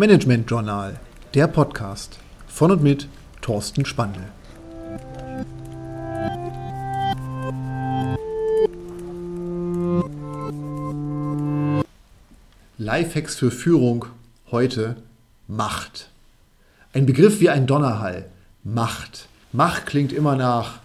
Management Journal, der Podcast von und mit Thorsten Spandl. Lifehacks für Führung heute Macht. Ein Begriff wie ein Donnerhall. Macht. Macht klingt immer nach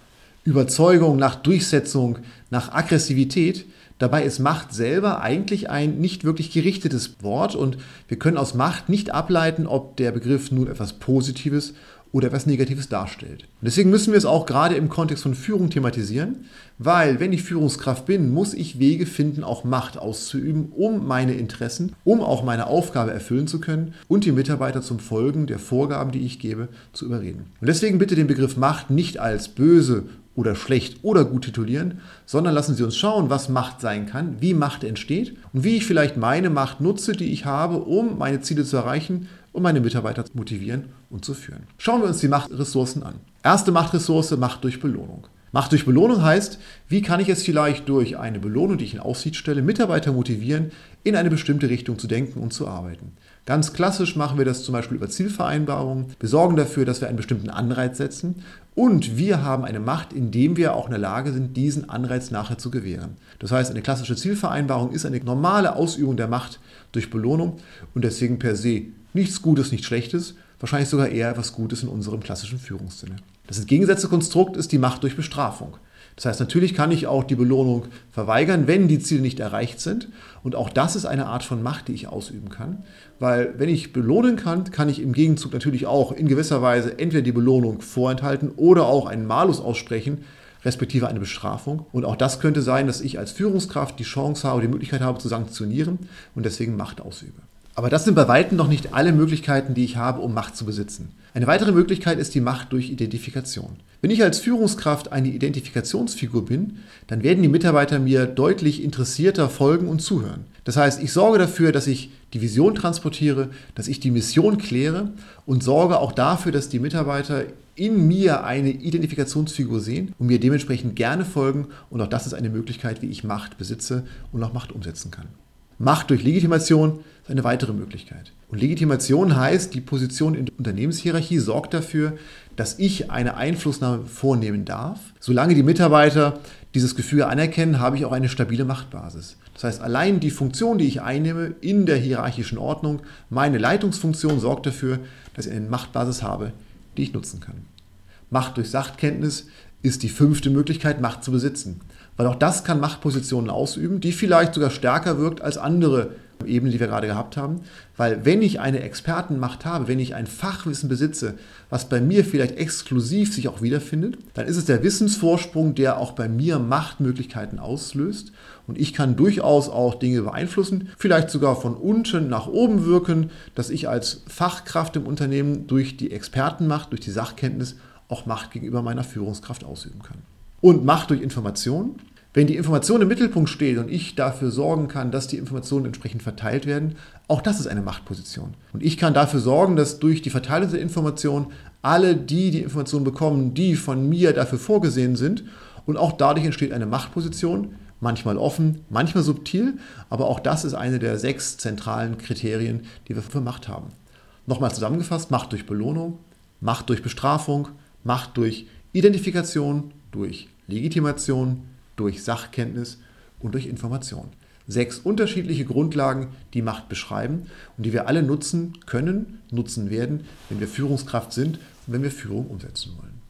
Überzeugung, nach Durchsetzung, nach Aggressivität. Dabei ist Macht selber eigentlich ein nicht wirklich gerichtetes Wort und wir können aus Macht nicht ableiten, ob der Begriff nun etwas Positives oder etwas Negatives darstellt. Und deswegen müssen wir es auch gerade im Kontext von Führung thematisieren, weil wenn ich Führungskraft bin, muss ich Wege finden, auch Macht auszuüben, um meine Interessen, um auch meine Aufgabe erfüllen zu können und die Mitarbeiter zum Folgen der Vorgaben, die ich gebe, zu überreden. Und deswegen bitte den Begriff Macht nicht als böse oder schlecht oder gut titulieren, sondern lassen Sie uns schauen, was Macht sein kann, wie Macht entsteht und wie ich vielleicht meine Macht nutze, die ich habe, um meine Ziele zu erreichen und meine Mitarbeiter zu motivieren und zu führen. Schauen wir uns die Machtressourcen an. Erste Machtressource, Macht durch Belohnung. Macht durch Belohnung heißt, wie kann ich es vielleicht durch eine Belohnung, die ich in Aussicht stelle, Mitarbeiter motivieren, in eine bestimmte Richtung zu denken und zu arbeiten. Ganz klassisch machen wir das zum Beispiel über Zielvereinbarungen. Wir sorgen dafür, dass wir einen bestimmten Anreiz setzen und wir haben eine Macht, indem wir auch in der Lage sind, diesen Anreiz nachher zu gewähren. Das heißt, eine klassische Zielvereinbarung ist eine normale Ausübung der Macht durch Belohnung und deswegen per se nichts Gutes, nichts Schlechtes, wahrscheinlich sogar eher etwas Gutes in unserem klassischen Führungssinne. Das entgegengesetzte Konstrukt ist die Macht durch Bestrafung. Das heißt, natürlich kann ich auch die Belohnung verweigern, wenn die Ziele nicht erreicht sind. Und auch das ist eine Art von Macht, die ich ausüben kann. Weil wenn ich belohnen kann, kann ich im Gegenzug natürlich auch in gewisser Weise entweder die Belohnung vorenthalten oder auch einen Malus aussprechen, respektive eine Bestrafung. Und auch das könnte sein, dass ich als Führungskraft die Chance habe, die Möglichkeit habe zu sanktionieren und deswegen Macht ausübe. Aber das sind bei weitem noch nicht alle Möglichkeiten, die ich habe, um Macht zu besitzen. Eine weitere Möglichkeit ist die Macht durch Identifikation. Wenn ich als Führungskraft eine Identifikationsfigur bin, dann werden die Mitarbeiter mir deutlich interessierter folgen und zuhören. Das heißt, ich sorge dafür, dass ich die Vision transportiere, dass ich die Mission kläre und sorge auch dafür, dass die Mitarbeiter in mir eine Identifikationsfigur sehen und mir dementsprechend gerne folgen. Und auch das ist eine Möglichkeit, wie ich Macht besitze und auch Macht umsetzen kann. Macht durch Legitimation ist eine weitere Möglichkeit. Und Legitimation heißt, die Position in der Unternehmenshierarchie sorgt dafür, dass ich eine Einflussnahme vornehmen darf. Solange die Mitarbeiter dieses Gefühl anerkennen, habe ich auch eine stabile Machtbasis. Das heißt, allein die Funktion, die ich einnehme in der hierarchischen Ordnung, meine Leitungsfunktion sorgt dafür, dass ich eine Machtbasis habe, die ich nutzen kann. Macht durch Sachkenntnis ist die fünfte Möglichkeit, Macht zu besitzen. Weil auch das kann Machtpositionen ausüben, die vielleicht sogar stärker wirkt als andere Ebenen, die wir gerade gehabt haben. Weil wenn ich eine Expertenmacht habe, wenn ich ein Fachwissen besitze, was bei mir vielleicht exklusiv sich auch wiederfindet, dann ist es der Wissensvorsprung, der auch bei mir Machtmöglichkeiten auslöst. Und ich kann durchaus auch Dinge beeinflussen, vielleicht sogar von unten nach oben wirken, dass ich als Fachkraft im Unternehmen durch die Expertenmacht, durch die Sachkenntnis auch Macht gegenüber meiner Führungskraft ausüben kann. Und Macht durch Information. Wenn die Information im Mittelpunkt steht und ich dafür sorgen kann, dass die Informationen entsprechend verteilt werden, auch das ist eine Machtposition. Und ich kann dafür sorgen, dass durch die Verteilung der Informationen alle die die Informationen bekommen, die von mir dafür vorgesehen sind. Und auch dadurch entsteht eine Machtposition, manchmal offen, manchmal subtil, aber auch das ist eine der sechs zentralen Kriterien, die wir für Macht haben. Nochmal zusammengefasst, Macht durch Belohnung, Macht durch Bestrafung, Macht durch Identifikation, durch Legitimation, durch Sachkenntnis und durch Information. Sechs unterschiedliche Grundlagen, die Macht beschreiben und die wir alle nutzen können, nutzen werden, wenn wir Führungskraft sind und wenn wir Führung umsetzen wollen.